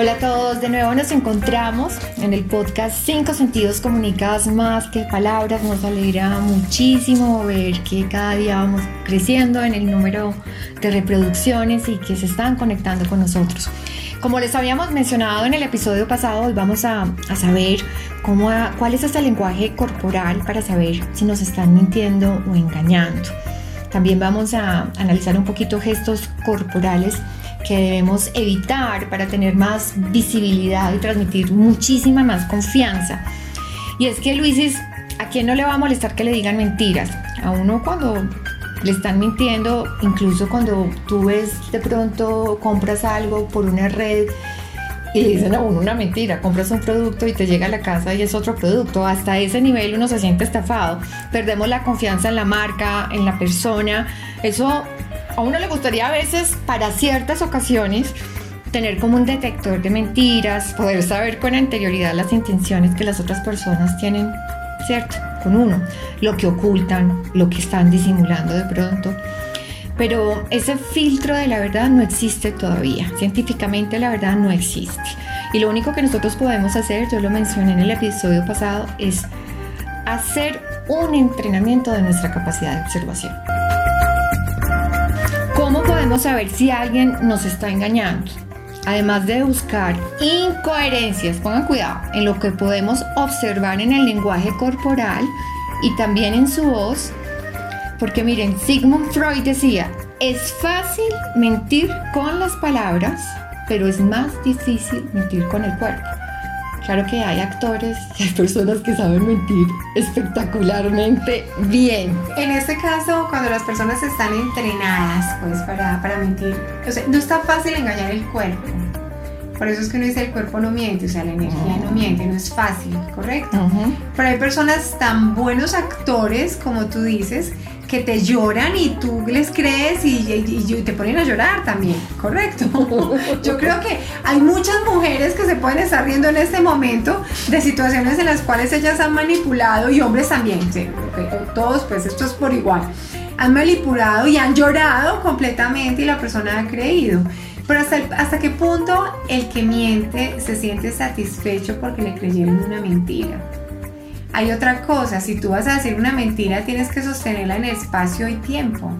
Hola a todos, de nuevo nos encontramos en el podcast Cinco Sentidos Comunicados Más que Palabras. Nos alegra muchísimo ver que cada día vamos creciendo en el número de reproducciones y que se están conectando con nosotros. Como les habíamos mencionado en el episodio pasado, hoy vamos a, saber cómo, cuál es este lenguaje corporal para saber si nos están mintiendo o engañando. También vamos a analizar un poquito gestos corporales que debemos evitar para tener más visibilidad y transmitir muchísima más confianza. Y es que Luisis, ¿a quién no le va a molestar que le digan mentiras? A uno cuando le están mintiendo, incluso cuando tú ves de pronto, compras algo por una red y dicen a uno una mentira, compras un producto y te llega a la casa y es otro producto. Hasta ese nivel uno se siente estafado. Perdemos la confianza en la marca, en la persona. Eso a uno le gustaría a veces, para ciertas ocasiones, tener como un detector de mentiras, poder saber con anterioridad las intenciones que las otras personas tienen, ¿cierto? Con uno, lo que ocultan, lo que están disimulando de pronto. Pero ese filtro de la verdad no existe todavía. Científicamente la verdad no existe. Y lo único que nosotros podemos hacer, yo lo mencioné en el episodio pasado, es hacer un entrenamiento de nuestra capacidad de observación. ¿Cómo podemos saber si alguien nos está engañando? Además de buscar incoherencias, pongan cuidado en lo que podemos observar en el lenguaje corporal y también en su voz, porque miren, Sigmund Freud decía, es fácil mentir con las palabras, pero es más difícil mentir con el cuerpo. Claro que hay actores y hay personas que saben mentir espectacularmente bien. En este caso, cuando las personas están entrenadas pues, para, para mentir, o sea, no está fácil engañar el cuerpo. Por eso es que uno dice el cuerpo no miente, o sea, la energía no miente, no es fácil, ¿correcto? Pero hay personas tan buenos actores, como tú dices, que te lloran y tú les crees y, te ponen a llorar también, ¿correcto? Yo creo que hay muchas mujeres que se pueden estar riendo en este momento de situaciones en las cuales ellas han manipulado y hombres también, todos pues esto es por igual, han manipulado y han llorado completamente y la persona ha creído. Pero hasta, hasta qué punto el que miente se siente satisfecho porque le creyeron una mentira. Hay otra cosa, si tú vas a decir una mentira, tienes que sostenerla en espacio y tiempo.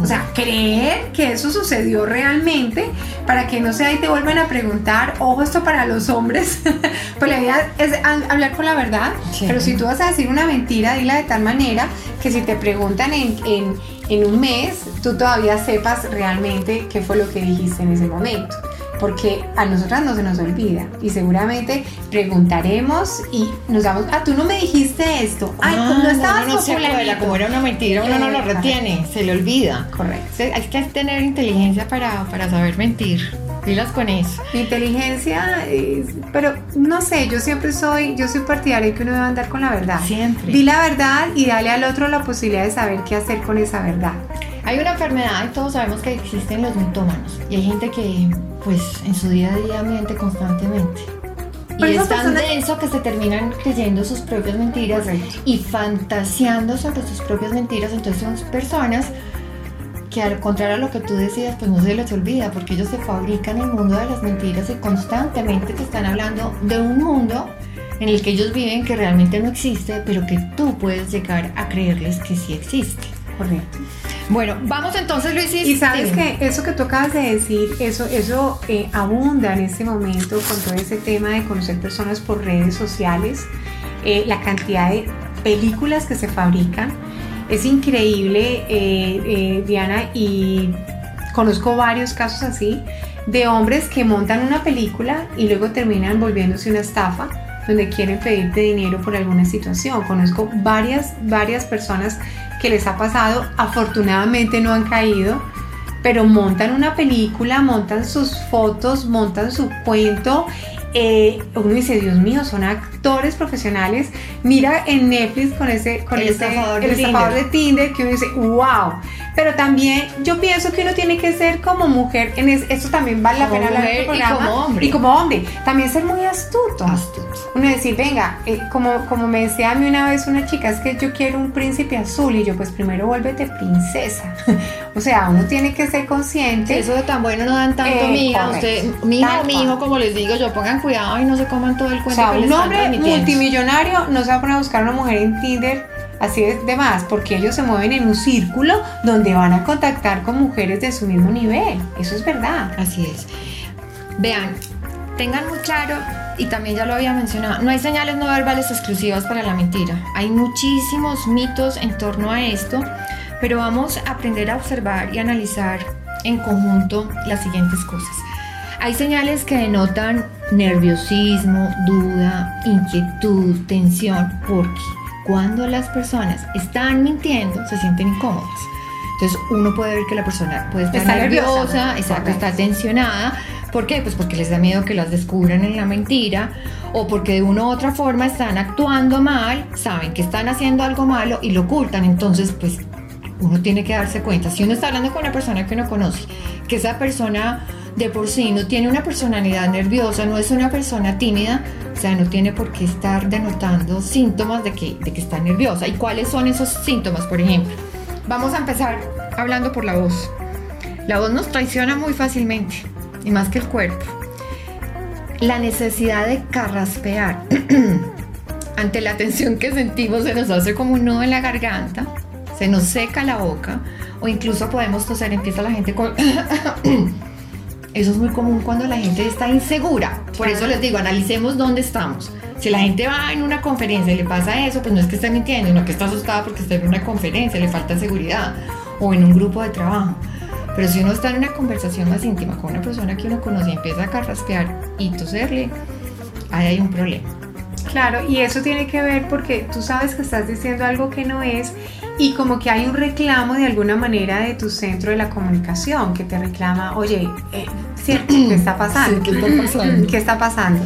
O sea, creer que eso sucedió realmente para que no sea y te vuelvan a preguntar, ojo, esto para los hombres, pues la idea es hablar con la verdad, pero si tú vas a decir una mentira, dila de tal manera que si te preguntan en, en, en un mes, tú todavía sepas realmente qué fue lo que dijiste en ese momento porque a nosotras no se nos olvida y seguramente preguntaremos y nos damos, ah, tú no me dijiste esto, ay, pues no, estabas no, no se acuerda, como era una mentira, uno no lo retiene, se le olvida. Correcto. Hay que tener inteligencia para, para saber mentir. Dilas con eso. Inteligencia, pero no sé, yo siempre soy, yo soy partidaria que uno debe andar con la verdad. Siempre. Di la verdad y dale al otro la posibilidad de saber qué hacer con esa verdad. Hay una enfermedad y todos sabemos que existen los mitómanos y hay gente que pues en su día a día miente constantemente. Y es tan denso que se terminan creyendo sus propias mentiras y fantaseando sobre sus propias mentiras. Entonces son personas que al contrario a lo que tú decías, pues no se les olvida, porque ellos se fabrican el mundo de las mentiras y constantemente te están hablando de un mundo en el que ellos viven que realmente no existe, pero que tú puedes llegar a creerles que sí existe. Correcto. Bueno, vamos entonces, Luis. Y sabes que eso que tú acabas de decir, eso, eso eh, abunda en este momento con todo ese tema de conocer personas por redes sociales, eh, la cantidad de películas que se fabrican. Es increíble, eh, Diana, y conozco varios casos así de hombres que montan una película y luego terminan volviéndose una estafa donde quieren pedirte dinero por alguna situación. Conozco varias, varias personas que les ha pasado, afortunadamente no han caído, pero montan una película, montan sus fotos, montan su cuento. Eh, uno dice, Dios mío, son actores profesionales. Mira en Netflix con ese, con El ese, estafador de el estafador Tinder. de Tinder que uno dice, wow. Pero también yo pienso que uno tiene que ser como mujer, en es- esto también vale la pena hablar en mujer este y programa. como hombre. Y como hombre, también ser muy astuto. Astuto. Uno decir, venga, eh, como, como me decía a mí una vez una chica, es que yo quiero un príncipe azul y yo pues primero vuélvete princesa. o sea, uno tiene que ser consciente. Eso de tan bueno no dan tanto, Eh, mija. Usted, mi hija Tal o mi hijo, como les digo, yo pongan cuidado y no se coman todo el o cuento sea, que un hombre transmitiendo. multimillonario no se va a poner a buscar una mujer en Tinder así de, de más, porque ellos se mueven en un círculo donde van a contactar con mujeres de su mismo nivel. Eso es verdad. Así es. Vean, tengan muy claro, y también ya lo había mencionado, no hay señales no verbales exclusivas para la mentira. Hay muchísimos mitos en torno a esto, pero vamos a aprender a observar y analizar en conjunto las siguientes cosas. Hay señales que denotan nerviosismo, duda, inquietud, tensión, porque cuando las personas están mintiendo se sienten incómodas. Entonces uno puede ver que la persona puede estar Está nerviosa. nerviosa, exacto, está tensionada. ¿Por qué? Pues porque les da miedo que las descubran en la mentira o porque de una u otra forma están actuando mal, saben que están haciendo algo malo y lo ocultan. Entonces, pues uno tiene que darse cuenta. Si uno está hablando con una persona que uno conoce, que esa persona de por sí no tiene una personalidad nerviosa, no es una persona tímida, o sea, no tiene por qué estar denotando síntomas de que, de que está nerviosa. ¿Y cuáles son esos síntomas, por ejemplo? Vamos a empezar hablando por la voz. La voz nos traiciona muy fácilmente, y más que el cuerpo. La necesidad de carraspear. Ante la tensión que sentimos se nos hace como un nudo en la garganta, se nos seca la boca o incluso podemos toser, empieza la gente con... Eso es muy común cuando la gente está insegura. Por eso les digo, analicemos dónde estamos. Si la gente va en una conferencia y le pasa eso, pues no es que esté mintiendo, sino que está asustada porque está en una conferencia, le falta seguridad o en un grupo de trabajo. Pero si uno está en una conversación más íntima con una persona que uno conoce y empieza a carraspear y toserle, ahí hay un problema. Claro, y eso tiene que ver porque tú sabes que estás diciendo algo que no es y como que hay un reclamo de alguna manera de tu centro de la comunicación que te reclama, oye, eh, ¿cierto? ¿qué está pasando? Sí, ¿qué está pasando? ¿Qué está pasando?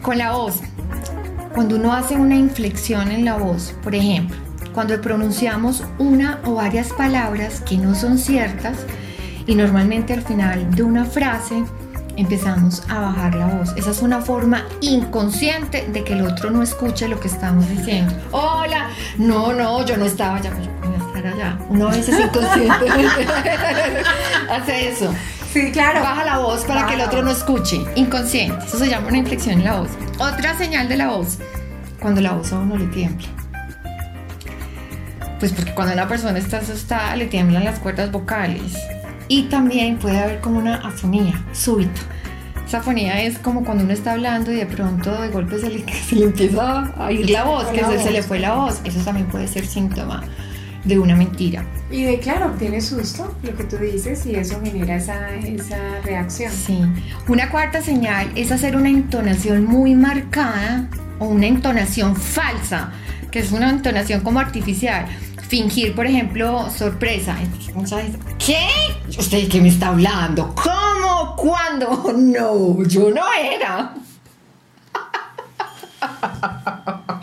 Con la voz, cuando uno hace una inflexión en la voz, por ejemplo, cuando pronunciamos una o varias palabras que no son ciertas y normalmente al final de una frase empezamos a bajar la voz. Esa es una forma inconsciente de que el otro no escuche lo que estamos diciendo. Hola, no, no, yo no estaba allá, yo voy a estar allá. Uno a veces inconscientemente hace eso. Sí, claro. Baja la voz para Baja que el la otro no escuche. Inconsciente. Eso se llama una inflexión en la voz. Otra señal de la voz. Cuando la voz a uno le tiembla. Pues porque cuando una persona está asustada le tiemblan las cuerdas vocales. Y también puede haber como una afonía súbita. Esa afonía es como cuando uno está hablando y de pronto de golpe se le, se le empieza a ir la voz, que La se, se le voz. fue la voz. Eso también puede ser síntoma de una mentira. Y de claro, tiene susto lo que tú dices y eso genera esa, esa reacción. Sí. Una cuarta señal es hacer una entonación muy marcada o una entonación falsa, que es una entonación como artificial. Fingir, por ejemplo, sorpresa. ¿Qué? ¿Usted qué me está hablando? ¿Cómo? ¿Cuándo? No, yo no era.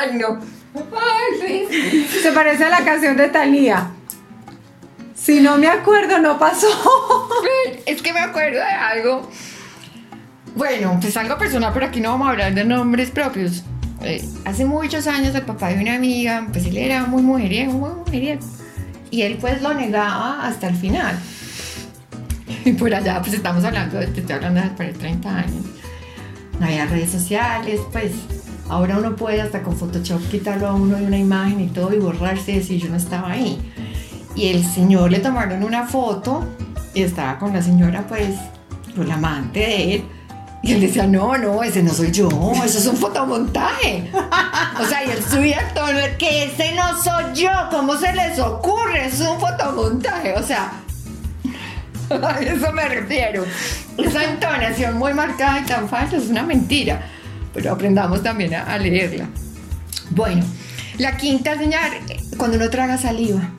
Ay, no. Ay, sí. Se parece a la canción de Thalía. Si no me acuerdo, no pasó. Es que me acuerdo de algo. Bueno, pues algo personal, pero aquí no vamos a hablar de nombres propios. Eh, hace muchos años el papá de una amiga, pues él era muy mujeriego, muy mujeriego. Y él pues lo negaba hasta el final. Y por allá, pues estamos hablando, de, te estoy hablando de hace 30 años. No había redes sociales, pues ahora uno puede hasta con Photoshop quitarlo a uno de una imagen y todo y borrarse y decir yo no estaba ahí. Y el señor le tomaron una foto y estaba con la señora, pues, con la amante de él. Y él decía, no, no, ese no soy yo, eso es un fotomontaje. O sea, y él subía de que ese no soy yo, ¿cómo se les ocurre? Es un fotomontaje. O sea, a eso me refiero. Esa entonación muy marcada y tan falsa es una mentira. Pero aprendamos también a, leerla. Bueno, la quinta señal, cuando uno traga saliva.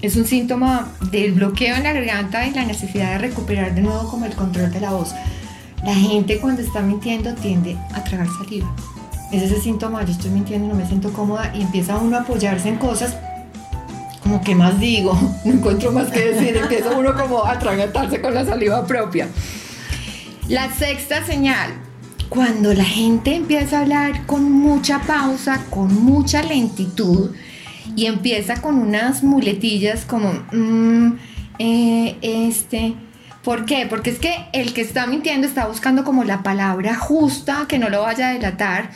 Es un síntoma del bloqueo en la garganta y la necesidad de recuperar de nuevo como el control de la voz. La gente cuando está mintiendo tiende a tragar saliva. Es ese síntoma, yo estoy mintiendo, no me siento cómoda y empieza uno a apoyarse en cosas como que más digo, no encuentro más que decir, empieza uno como a atragantarse con la saliva propia. La sexta señal, cuando la gente empieza a hablar con mucha pausa, con mucha lentitud y empieza con unas muletillas como, mm, eh, este, ¿Por qué? Porque es que el que está mintiendo está buscando como la palabra justa que no lo vaya a delatar.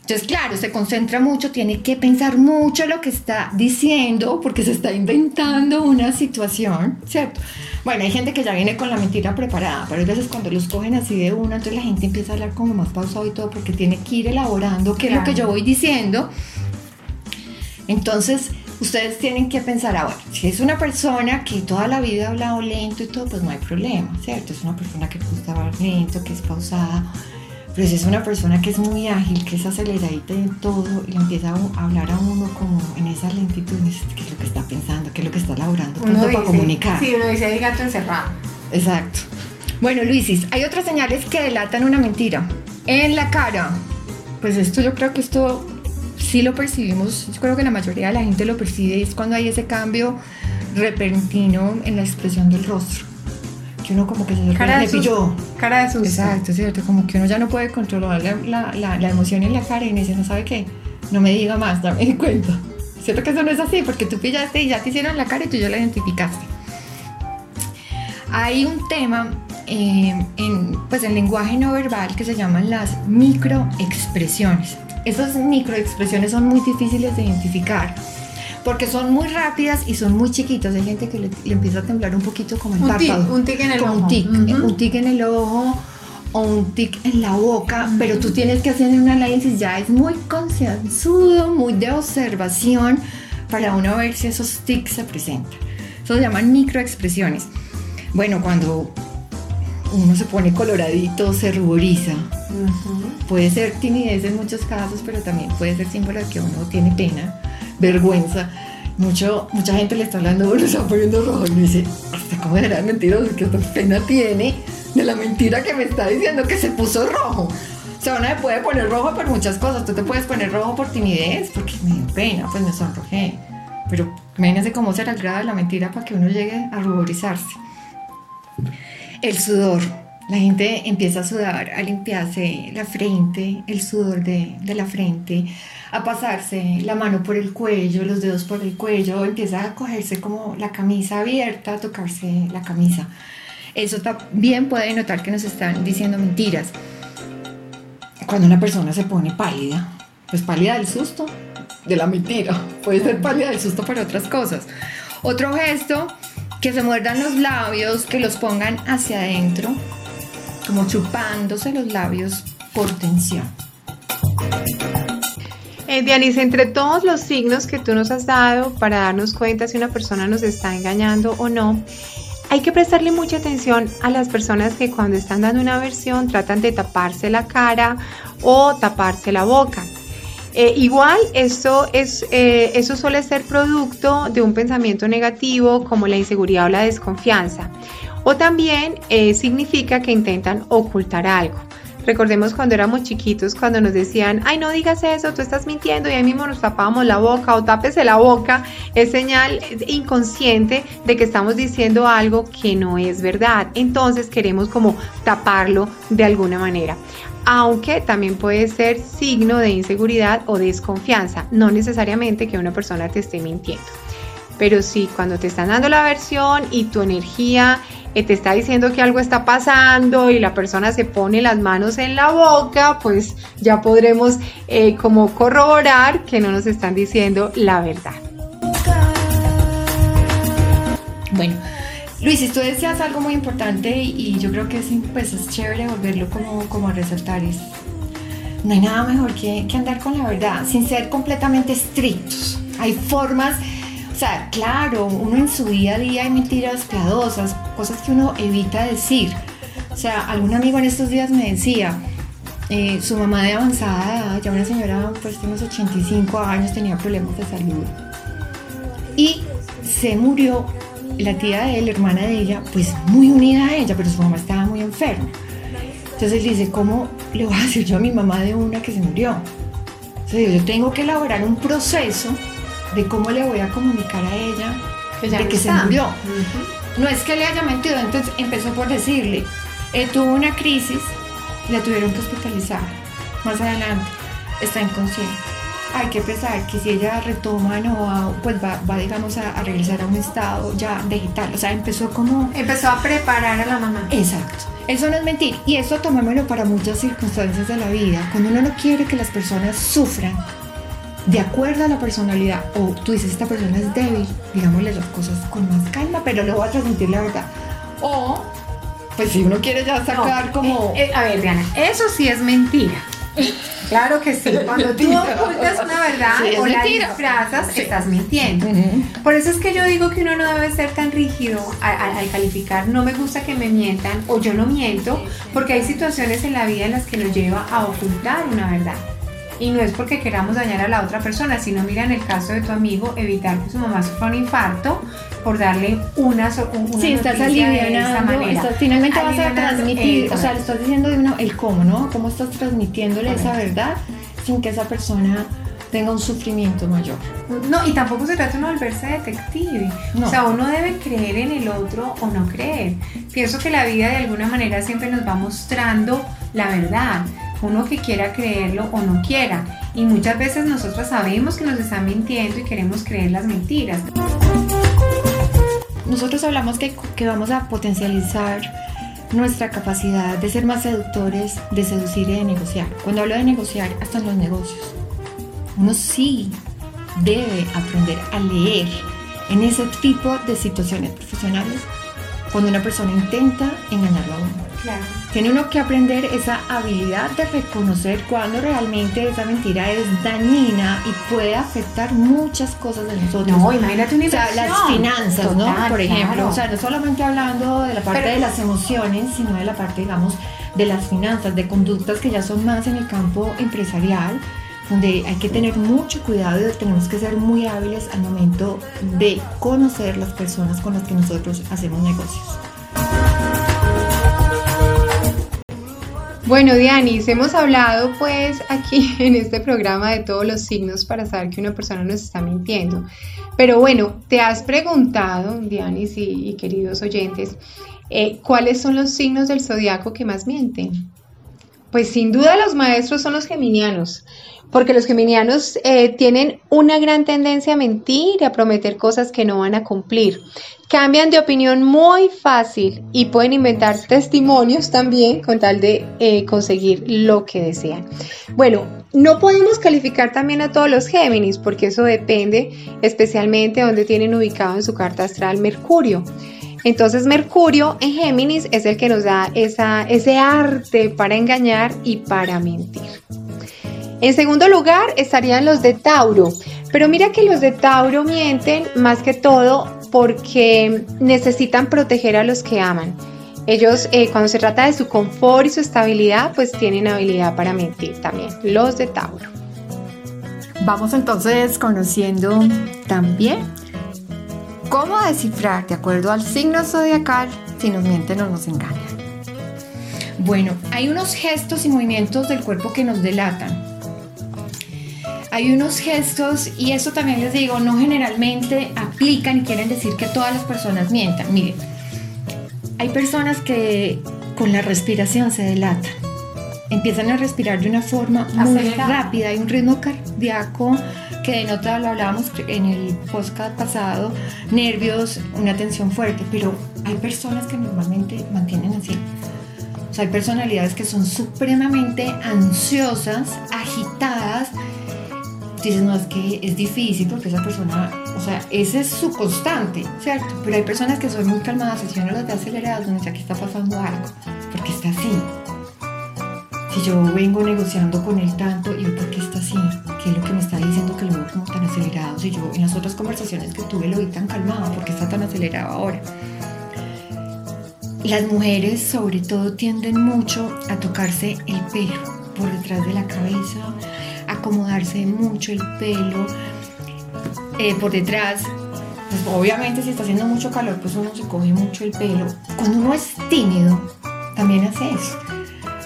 Entonces, claro, se concentra mucho, tiene que pensar mucho lo que está diciendo porque se está inventando una situación, ¿cierto? Bueno, hay gente que ya viene con la mentira preparada, pero a veces cuando los cogen así de una, entonces la gente empieza a hablar como más pausado y todo porque tiene que ir elaborando qué es lo que yo voy diciendo. Entonces, ustedes tienen que pensar, ahora, si es una persona que toda la vida ha hablado lento y todo, pues no hay problema, ¿cierto? Es una persona que gusta hablar lento, que es pausada. Pero si es una persona que es muy ágil, que es aceleradita en todo y le empieza a hablar a uno como en esa lentitud, qué es lo que está pensando, qué es lo que está elaborando, tanto para comunicar. Sí, uno dice, hay gato encerrado. Exacto. Bueno, Luisis, hay otras señales que delatan una mentira. En la cara. Pues esto yo creo que esto sí lo percibimos, yo creo que la mayoría de la gente lo percibe, es cuando hay ese cambio repentino en la expresión del rostro. Que uno como que se cara de pilló. Cara de susto. Exacto, cierto, como que uno ya no puede controlar la, la, la, emoción en la cara y dice, no sabe qué, no me diga más, dame en cuenta. Cierto que eso no es así, porque tú pillaste y ya te hicieron la cara y tú ya la identificaste. Hay un tema eh, en pues, el lenguaje no verbal que se llaman las microexpresiones. Esas microexpresiones son muy difíciles de identificar porque son muy rápidas y son muy chiquitas. Hay gente que le, empieza a temblar un poquito como el un párpado. un tic en el ojo. Un tic, un tic en el ojo o un tic en la boca, pero tú tienes que hacer un análisis ya es muy concienzudo, muy de observación para uno ver si esos tics se presentan. Eso se llaman microexpresiones. Bueno, cuando uno se pone coloradito, se ruboriza. Puede ser timidez en muchos casos, pero también puede ser símbolo de que uno tiene pena, vergüenza. Mucho, mucha gente le está hablando, uno se está poniendo rojo y dice, hasta cómo era mentiroso, que pena tiene de la mentira que me está diciendo que se puso rojo. O sea, uno se puede poner rojo por muchas cosas. Tú te puedes poner rojo por timidez, porque me da pena, pues me sonrojé. Pero imagínense cómo será el grado de la mentira para que uno llegue a ruborizarse. El sudor. La gente empieza a sudar, a limpiarse la frente, el sudor de, la frente, a pasarse la mano por el cuello, los dedos por el cuello, empieza a cogerse como la camisa abierta, a tocarse la camisa. Eso también puede notar que nos están diciendo mentiras. Cuando una persona se pone pálida, pues pálida del susto, de la mentira, puede ser pálida del susto para otras cosas. Otro gesto que se muerdan los labios, que los pongan hacia adentro, como chupándose los labios por tensión. Eh, entre todos los signos que tú nos has dado para darnos cuenta si una persona nos está engañando o no, hay que prestarle mucha atención a las personas que cuando están dando una versión tratan de taparse la cara o taparse la boca. Eh, igual, esto, es, eh, eso suele ser producto de un pensamiento negativo como la inseguridad o la desconfianza. O también eh, significa que intentan ocultar algo. Recordemos cuando éramos chiquitos, cuando nos decían, ay, no digas eso, tú estás mintiendo, y ahí mismo nos tapábamos la boca o tápese la boca, es señal inconsciente de que estamos diciendo algo que no es verdad. Entonces queremos como taparlo de alguna manera aunque también puede ser signo de inseguridad o desconfianza, no necesariamente que una persona te esté mintiendo. Pero sí, cuando te están dando la versión y tu energía eh, te está diciendo que algo está pasando y la persona se pone las manos en la boca, pues ya podremos eh, como corroborar que no nos están diciendo la verdad. Bueno, Luis, tú decías algo muy importante y yo creo que es, pues, es chévere volverlo como, como a resaltar. Es, no hay nada mejor que, que andar con la verdad, sin ser completamente estrictos. Hay formas, o sea, claro, uno en su día a día hay mentiras piadosas, cosas que uno evita decir. O sea, algún amigo en estos días me decía, eh, su mamá de avanzada edad, ya una señora pues de unos 85 años, tenía problemas de salud. Y se murió la tía de él, hermana de ella, pues muy unida a ella, pero su mamá estaba muy enferma. Entonces él dice, ¿cómo le voy a decir yo a mi mamá de una que se murió? Entonces yo tengo que elaborar un proceso de cómo le voy a comunicar a ella de que se murió. No es que le haya mentido, entonces empezó por decirle, eh, tuvo una crisis, la tuvieron que hospitalizar. Más adelante, está inconsciente. Hay que pensar que si ella retoma, no pues va, digamos, a, regresar a un estado ya vegetal. O sea, empezó como... Empezó a preparar a la mamá. Exacto. Eso no es mentir. Y eso tomémoslo para muchas circunstancias de la vida. Cuando uno no quiere que las personas sufran, de acuerdo a la personalidad, o tú dices, esta persona es débil, digámosle las cosas con más calma, pero le voy a transmitir la verdad. O, pues si uno quiere ya sacar como... Eh, eh, a ver, Diana, eso sí es mentira. Claro que sí. Cuando tú ocultas una verdad o la disfrazas, estás mintiendo. Por eso es que yo digo que uno no debe ser tan rígido al, calificar. No me gusta que me mientan o yo no miento, porque hay situaciones en la vida en las que nos lleva a ocultar una verdad. Y no es porque queramos dañar a la otra persona, sino mira en el caso de tu amigo, evitar que su mamá sufra un infarto por darle una, una sí, estás aliviando, estás, finalmente vas a transmitir, o sea, le estás diciendo de uno el cómo, ¿no? ¿Cómo estás transmitiéndole esa verdad sin que esa persona tenga un sufrimiento mayor. No, y tampoco se trata de volverse detective. O sea, uno debe creer en el otro o no creer. Pienso que la vida de alguna manera siempre nos va mostrando la verdad uno que quiera creerlo o no quiera. Y muchas veces nosotros sabemos que nos están mintiendo y queremos creer las mentiras. Nosotros hablamos que, que vamos a potencializar nuestra capacidad de ser más seductores, de seducir y de negociar. Cuando hablo de negociar, hasta en los negocios. Uno sí debe aprender a leer en ese tipo de situaciones profesionales cuando una persona intenta engañarlo a uno. Tiene uno que aprender esa habilidad de reconocer cuando realmente esa mentira es dañina y puede afectar muchas cosas de nosotros. No, imagínate una O sea, las finanzas, ¿no? Por ejemplo, o sea, no solamente hablando de la parte de las emociones, sino de la parte, digamos, de las finanzas, de conductas que ya son más en el campo empresarial, donde hay que tener mucho cuidado y tenemos que ser muy hábiles al momento de conocer las personas con las que nosotros hacemos negocios. Bueno, Dianis, hemos hablado pues aquí en este programa de todos los signos para saber que una persona nos está mintiendo. Pero bueno, te has preguntado, Dianis y, queridos oyentes, eh, ¿cuáles son los signos del zodiaco que más mienten? Pues sin duda los maestros son los geminianos, porque los geminianos eh, tienen una gran tendencia a mentir y a prometer cosas que no van a cumplir. Cambian de opinión muy fácil y pueden inventar testimonios también con tal de eh, conseguir lo que desean. Bueno, no podemos calificar también a todos los Géminis porque eso depende especialmente de donde tienen ubicado en su carta astral Mercurio. Entonces Mercurio en Géminis es el que nos da ese arte para engañar y para mentir. En segundo lugar estarían los de Tauro, pero mira que los de Tauro mienten más que todo porque necesitan proteger a los que aman. Ellos, eh, cuando se trata de su confort y su estabilidad, pues tienen habilidad para mentir también, los de Tauro. Vamos entonces conociendo también cómo descifrar, de acuerdo al signo zodiacal, si nos mienten o nos engañan. Bueno, hay unos gestos y movimientos del cuerpo que nos delatan hay unos gestos, y eso también les digo, no generalmente aplican y quieren decir que todas las personas mientan. Miren, hay personas que con la respiración se delatan. Empiezan a respirar de una forma muy rápida, hay un ritmo cardíaco que denota, lo hablábamos en el podcast pasado, nervios, una tensión fuerte, pero hay personas que normalmente mantienen así. O sea, hay personalidades que son supremamente ansiosas, agitadas, dices, no, es que es difícil porque esa persona, o sea, ese es su constante, ¿cierto? Pero hay personas que son muy calmadas, si uno las ve aceleradas, donde aquí está pasando algo, porque está así. Si yo vengo negociando con él tanto, ¿y por qué está así? ¿Qué es lo que me está diciendo que lo veo como tan acelerado? Si yo en las otras conversaciones que tuve lo vi tan calmado, ¿por qué está tan acelerado ahora? Las mujeres sobre todo tienden mucho a tocarse el pelo por detrás de la cabeza, acomodarse mucho el pelo eh, por detrás. Pues obviamente si está haciendo mucho calor, pues uno se coge mucho el pelo. Cuando uno es tímido, también hace eso.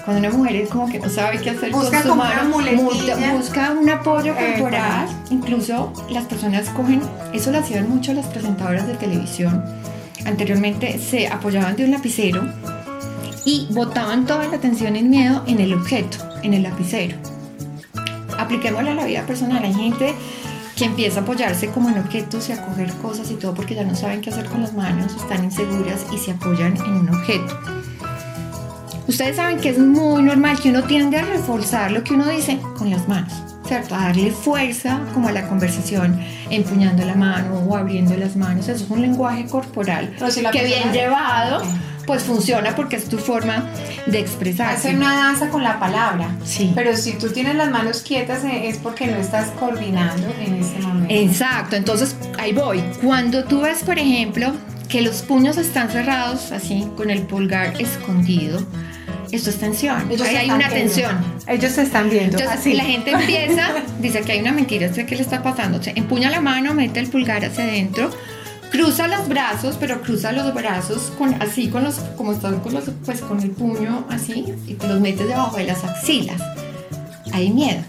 Cuando una mujer es como que no sabe qué hacer busca con su mano, una busca un apoyo Eh, corporal. Incluso las personas cogen, eso lo hacían mucho las presentadoras de televisión. Anteriormente se apoyaban de un lapicero y botaban toda la tensión y el miedo en el objeto, en el lapicero. Apliquémoslo a la vida personal. Hay gente que empieza a apoyarse como en objetos y a coger cosas y todo porque ya no saben qué hacer con las manos, están inseguras y se apoyan en un objeto. Ustedes saben que es muy normal que uno tiende a reforzar lo que uno dice con las manos, ¿cierto? A darle fuerza como a la conversación, empuñando la mano o abriendo las manos. Eso es un lenguaje corporal si que bien llevado. Pues funciona porque es tu forma de expresarse. Hacer una danza con la palabra. Sí. Pero si tú tienes las manos quietas eh, es porque no estás coordinando en ese momento. Exacto, entonces ahí voy. Cuando tú ves, por ejemplo, que los puños están cerrados, así, con el pulgar escondido, esto es tensión. Ellos ahí hay una viendo. tensión. Ellos se están viendo. Entonces, así. la gente empieza, dice que hay una mentira, sé qué le está pasando. Se empuña la mano, mete el pulgar hacia adentro, cruza los brazos, pero cruza los brazos con, así, con los, como están con los, pues con el puño así, y te los metes debajo de las axilas. Hay miedo.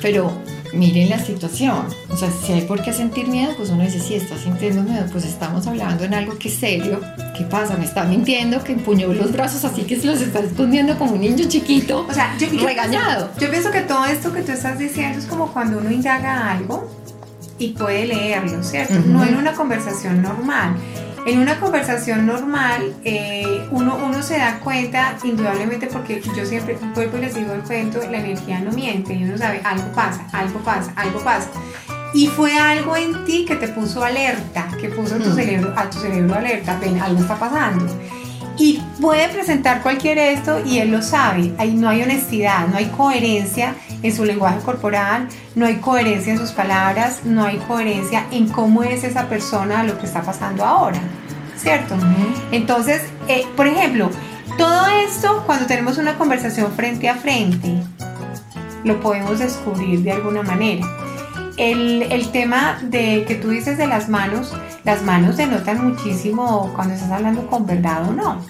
Pero miren la situación. O sea, si hay por qué sentir miedo, pues uno dice, si estás sintiendo miedo, pues estamos hablando en algo que es serio. ¿Qué pasa? Me está mintiendo que empuñó los brazos así que se los está escondiendo como un niño chiquito. O sea, yo, yo Regañado. Pienso, yo pienso que todo esto que tú estás diciendo es como cuando uno indaga algo y puede leerlo, ¿cierto? Ujú. No en una conversación normal. En una conversación normal, eh, uno, uno se da cuenta, indudablemente, porque yo siempre vuelvo y les digo el cuento, la energía no miente, y uno sabe, algo pasa, algo pasa, algo pasa. Y fue algo en ti que te puso alerta, que puso tu cerebro, a tu cerebro alerta, ven, algo está pasando. Y puede presentar cualquier esto y él lo sabe. Ahí no hay honestidad, no hay coherencia en su lenguaje corporal, no hay coherencia en sus palabras, no hay coherencia en cómo es esa persona lo que está pasando ahora. ¿Cierto? Entonces, eh, por ejemplo, todo esto cuando tenemos una conversación frente a frente, lo podemos descubrir de alguna manera. El, el tema de que tú dices de las manos, las manos denotan muchísimo cuando estás hablando con verdad o no.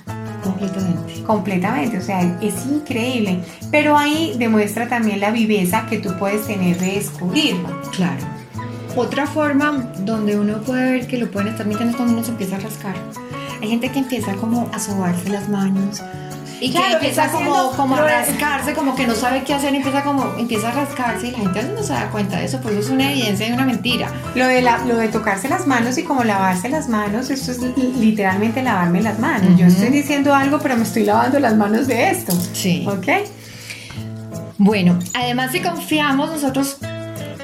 Completamente. Completamente, o sea, es increíble. Pero ahí demuestra también la viveza que tú puedes tener de descubrirlo. Claro. Otra forma donde uno puede ver que lo pueden estar mintiendo es cuando uno se empieza a rascar. Hay gente que empieza como a sobarse las manos y Claro, que empieza como, como a rascarse, como que no sabe qué hacer, empieza como empieza a rascarse y la gente no se da cuenta de eso, pues eso es una evidencia de una mentira. Lo de, la, lo de tocarse las manos y como lavarse las manos, esto es li- literalmente lavarme las manos. Yo estoy diciendo algo, pero me estoy lavando las manos de esto. Sí. ¿Ok? Bueno, además si confiamos nosotros,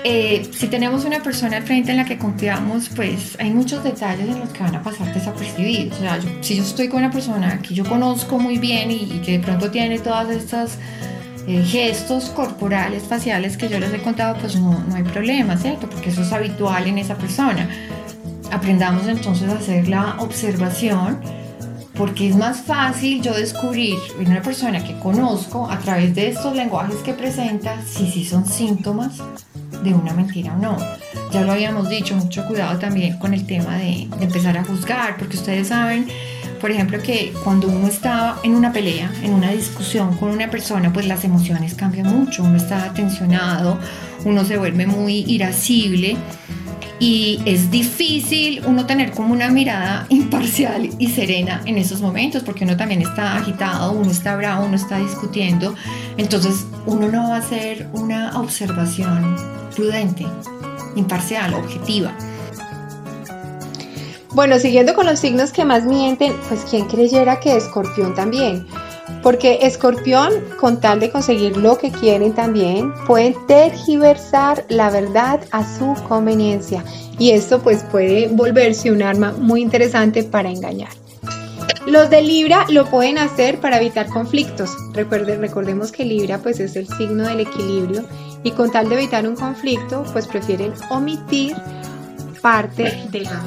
eh, si tenemos una persona al frente en la que confiamos, pues hay muchos detalles en los que van a pasar desapercibidos. O sea, yo- si yo estoy con una persona que yo conozco muy bien y, y que de pronto tiene todas estas eh, gestos corporales, faciales que yo les he contado, pues no, no hay problema, ¿cierto? Porque eso es habitual en esa persona. Aprendamos entonces a hacer la observación porque es más fácil yo descubrir en una persona que conozco a través de estos lenguajes que presenta si sí son síntomas de una mentira o no. Ya lo habíamos dicho, mucho cuidado también con el tema de, de empezar a juzgar, porque ustedes saben, por ejemplo, que cuando uno está en una pelea, en una discusión con una persona, pues las emociones cambian mucho, uno está tensionado, uno se vuelve muy irascible y es difícil uno tener como una mirada imparcial y serena en esos momentos porque uno también está agitado, uno está bravo, uno está discutiendo, entonces uno no va a hacer una observación prudente, imparcial, objetiva. Bueno, siguiendo con los signos que más mienten, pues quien creyera que Escorpión también. Porque Escorpión, con tal de conseguir lo que quieren también, pueden tergiversar la verdad a su conveniencia. Y esto pues puede volverse un arma muy interesante para engañar. Los de Libra lo pueden hacer para evitar conflictos. Recuerde, recordemos que Libra pues es el signo del equilibrio y con tal de evitar un conflicto pues prefieren omitir parte de la.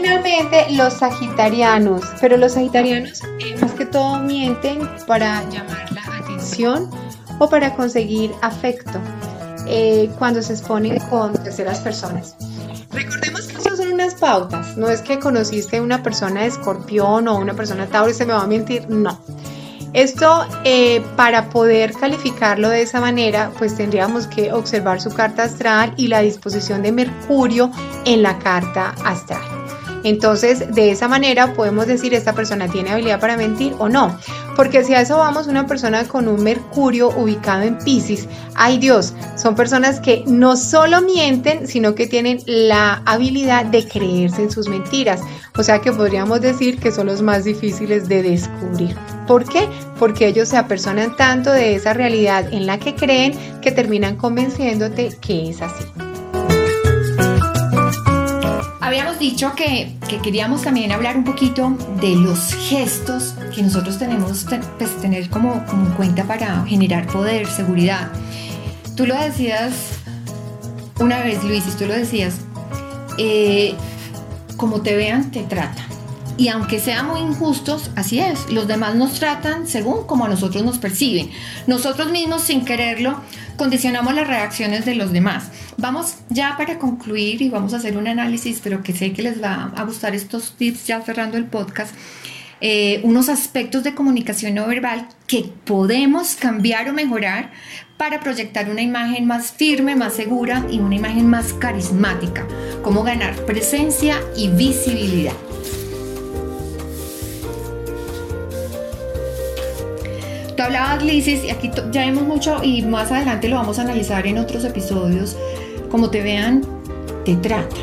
Finalmente los sagitarianos, pero los sagitarianos eh, más que todo mienten para llamar la atención o para conseguir afecto eh, cuando se exponen con terceras personas. Recordemos que esas son unas pautas, no es que conociste una persona de escorpión o una persona tauro y se me va a mentir, no. Esto, eh, para poder calificarlo de esa manera, pues tendríamos que observar su carta astral y la disposición de Mercurio en la carta astral. Entonces, de esa manera podemos decir esta persona tiene habilidad para mentir o no. Porque si a eso vamos, una persona con un Mercurio ubicado en Pisces, ay Dios, son personas que no solo mienten, sino que tienen la habilidad de creerse en sus mentiras. O sea que podríamos decir que son los más difíciles de descubrir. ¿Por qué? Porque ellos se apersonan tanto de esa realidad en la que creen que terminan convenciéndote que es así. Habíamos dicho que, queríamos también hablar un poquito de los gestos que nosotros tenemos que pues, tener como, como en cuenta para generar poder, seguridad. Tú lo decías una vez, Luis, y tú lo decías, eh, como te vean, te tratan. Y aunque sean muy injustos, así es, los demás nos tratan según como a nosotros nos perciben. Nosotros mismos, sin quererlo, condicionamos las reacciones de los demás. Vamos ya para concluir y vamos a hacer un análisis, pero que sé que les va a gustar estos tips ya cerrando el podcast. Eh, unos aspectos de comunicación no verbal que podemos cambiar o mejorar para proyectar una imagen más firme, más segura y una imagen más carismática. Cómo ganar presencia y visibilidad. Tú hablabas, Lisis, y aquí ya vemos mucho y más adelante lo vamos a analizar en otros episodios. Como te vean, te tratan.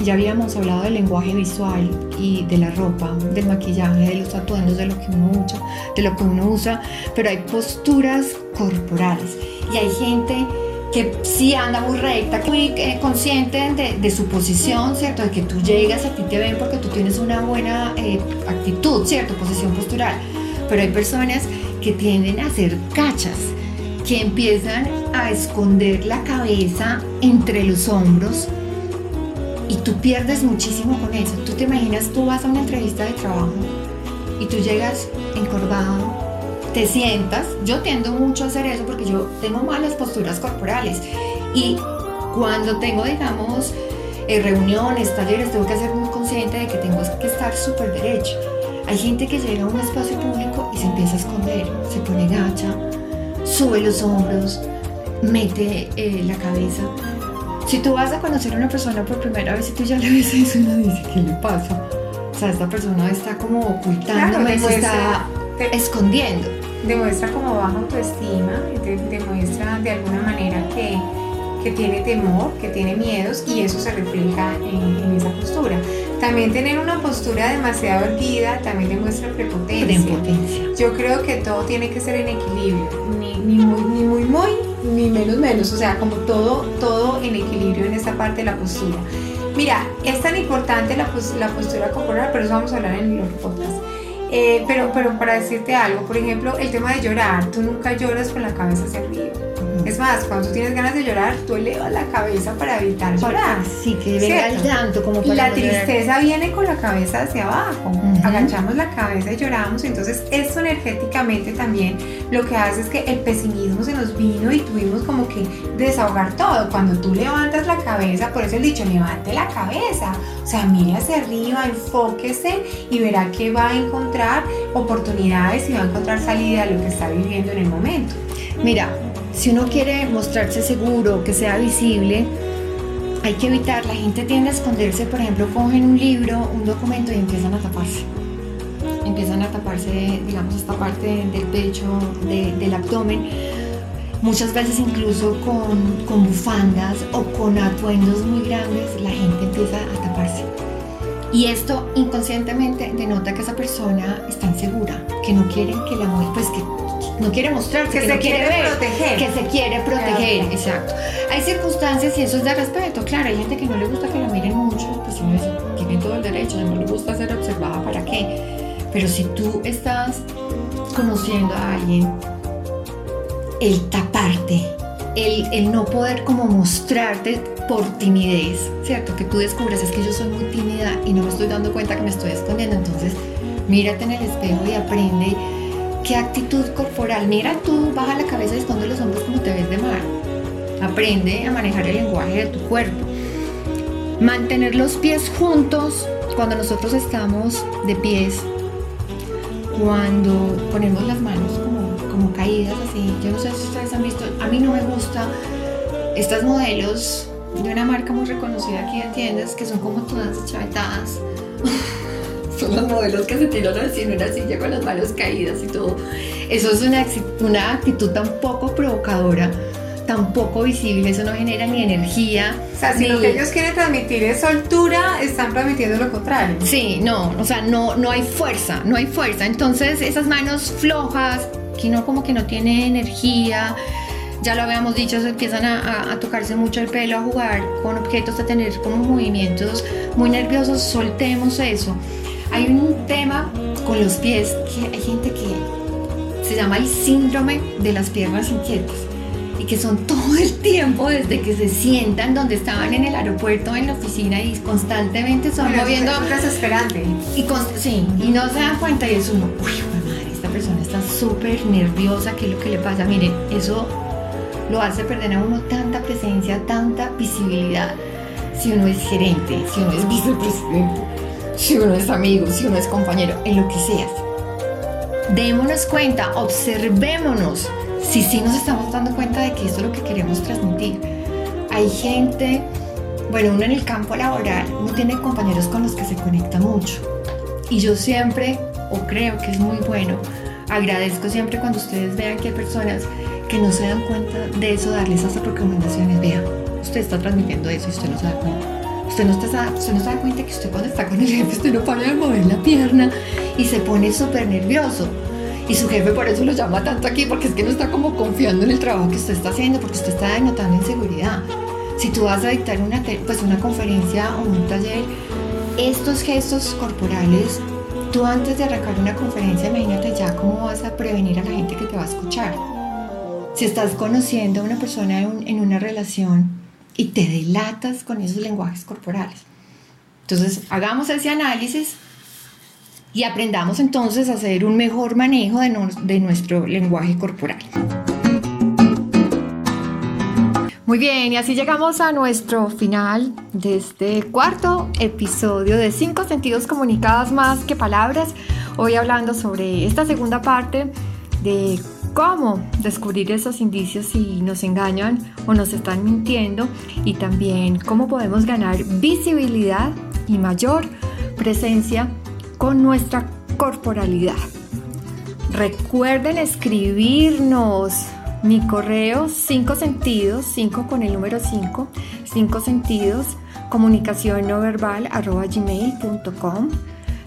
Ya habíamos hablado del lenguaje visual y de la ropa, del maquillaje, de los atuendos, de lo que uno usa, de lo que uno usa, pero hay posturas corporales y hay gente que sí anda muy recta, muy eh, consciente de, su posición, ¿cierto? De que tú llegas, a ti te ven porque tú tienes una buena eh, actitud, ¿cierto? Posición postural. Pero hay personas que tienden a hacer cachas, que empiezan a esconder la cabeza entre los hombros y tú pierdes muchísimo con eso. Tú te imaginas, tú vas a una entrevista de trabajo y tú llegas encorvado, te sientas, yo tiendo mucho a hacer eso porque yo tengo malas posturas corporales y cuando tengo, digamos, eh, reuniones, talleres, tengo que ser muy consciente de que tengo que estar súper derecho hay gente que llega a un espacio público y se empieza a esconder, se pone gacha, sube los hombros, mete eh, la cabeza. Si tú vas a conocer a una persona por primera vez y tú ya le ves eso uno dice, ¿qué le pasa? O sea, esta persona está como ocultando, se está escondiendo. Demuestra como baja autoestima, demuestra de alguna manera que, que, tiene temor, que tiene miedos y eso se refleja en, en esa postura. También tener una postura demasiado erguida también demuestra prepotencia. prepotencia. Yo creo que todo tiene que ser en equilibrio, ni, muy, ni muy, muy, ni menos, menos. O sea, como todo, todo en equilibrio en esta parte de la postura. Mira, es tan importante la, la postura corporal, pero eso vamos a hablar en los podcasts. Eh, pero, pero para decirte algo, por ejemplo, el tema de llorar, tú nunca lloras con la cabeza hacia arriba. Es más, cuando tú tienes ganas de llorar, tú elevas la cabeza para evitar llorar. Sí, que venga el llanto como para La tristeza viene con la cabeza hacia abajo. Agachamos la cabeza y lloramos. Entonces, esto energéticamente también lo que hace es que el pesimismo se nos vino y tuvimos como que desahogar todo. Cuando tú levantas la cabeza, por eso el dicho, levante la cabeza. O sea, mire hacia arriba, enfóquese y verá que va a encontrar oportunidades y va a encontrar salida a lo que está viviendo en el momento. Mira, si uno quiere mostrarse seguro, que sea visible, hay que evitar, la gente tiende a esconderse, por ejemplo, cogen un libro, un documento y empiezan a taparse. Empiezan a taparse, digamos, esta parte del pecho, del abdomen, muchas veces incluso con, bufandas o con atuendos muy grandes, la gente empieza a taparse. Y esto inconscientemente denota que esa persona está insegura, que no quieren que la mujer, pues que no quiere mostrarse, que, se quiere, proteger. Que se quiere proteger, exacto. Hay circunstancias y eso es de respeto, claro, hay gente que no le gusta que la miren mucho, pues tiene todo el derecho, no le gusta ser observada, ¿para qué? Pero si tú estás conociendo a alguien, el taparte, el, el, no poder como mostrarte por timidez, ¿cierto? Que tú descubres es que yo soy muy tímida y no me estoy dando cuenta que me estoy escondiendo, entonces mírate en el espejo y aprende ¿Qué actitud corporal? Mira tú, baja la cabeza y esconde los hombros como te ves de mal. Aprende a manejar el lenguaje de tu cuerpo. Mantener los pies juntos cuando nosotros estamos de pies. cuando ponemos las manos como, como caídas así. Yo no sé si ustedes han visto, a mí no me gusta estas modelos de una marca muy reconocida aquí en tiendas que son como todas chavetadas. Los modelos que se tiran así en una silla con las manos caídas y todo. Eso es una, una actitud tan poco provocadora tan poco visible, eso no genera ni energía. O sea, si lo que ellos quieren transmitir es soltura, están transmitiendo lo contrario. Sí, no, o sea, no, no hay fuerza, no hay fuerza. Entonces, esas manos flojas, que no como que no tiene energía, ya lo habíamos dicho, se empiezan a, a, tocarse mucho el pelo, a jugar con objetos, a tener como movimientos muy nerviosos, soltemos eso. Hay un tema con los pies que hay gente que se llama el síndrome de las piernas inquietas y que son todo el tiempo desde que se sientan donde estaban en el aeropuerto en la oficina y constantemente son moviendo es desesperante. y con, sí y no se dan cuenta y es uno uy madre esta persona está súper nerviosa qué es lo que le pasa miren eso lo hace perder a uno tanta presencia tanta visibilidad. Si uno es gerente si uno es vicepresidente si uno es amigo si uno es compañero en lo que sea démonos cuenta observémonos si sí nos estamos dando cuenta de que esto es lo que queremos transmitir. Hay gente, bueno, uno en el campo laboral no tiene compañeros con los que se conecta mucho. Y yo siempre, o creo que es muy bueno, agradezco siempre cuando ustedes vean que hay personas que no se dan cuenta de eso, darles esas recomendaciones. Vean, usted está transmitiendo eso y usted no se da cuenta. Usted no, está, usted no se da cuenta que usted cuando está con el jefe, usted no para de mover la pierna y se pone súper nervioso y su jefe por eso lo llama tanto aquí, porque es que no está como confiando en el trabajo que usted está haciendo, porque usted está denotando inseguridad. Si tú vas a dictar una, pues una conferencia o un taller, estos gestos corporales, tú antes de arrancar una conferencia, imagínate ya cómo vas a prevenir a la gente que te va a escuchar. Si estás conociendo a una persona en, en una relación y te delatas con esos lenguajes corporales. Entonces, hagamos ese análisis y aprendamos entonces a hacer un mejor manejo de, nuestro lenguaje corporal. Muy bien, y así llegamos a nuestro final de este cuarto episodio de Cinco Sentidos Comunicados más que Palabras. Hoy hablando sobre esta segunda parte de cómo descubrir esos indicios si nos engañan o nos están mintiendo y también cómo podemos ganar visibilidad y mayor presencia con nuestra corporalidad. Recuerden escribirnos mi correo 5 sentidos, 5 con el número 5, 5 sentidos, comunicación no verbal arroba gmail.com.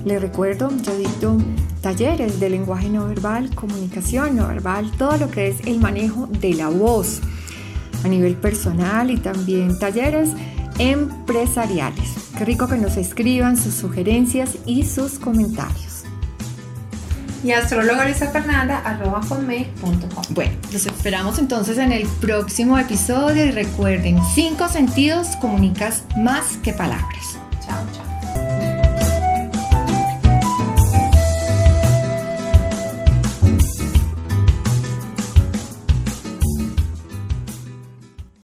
Les recuerdo, yo dicto talleres de lenguaje no verbal, comunicación no verbal, todo lo que es el manejo de la voz a nivel personal y también talleres empresariales. Qué rico que nos escriban sus sugerencias y sus comentarios. Y astróloga Fernanda Bueno, los esperamos entonces en el próximo episodio y recuerden, cinco sentidos comunicas más que palabras. Chao, chao.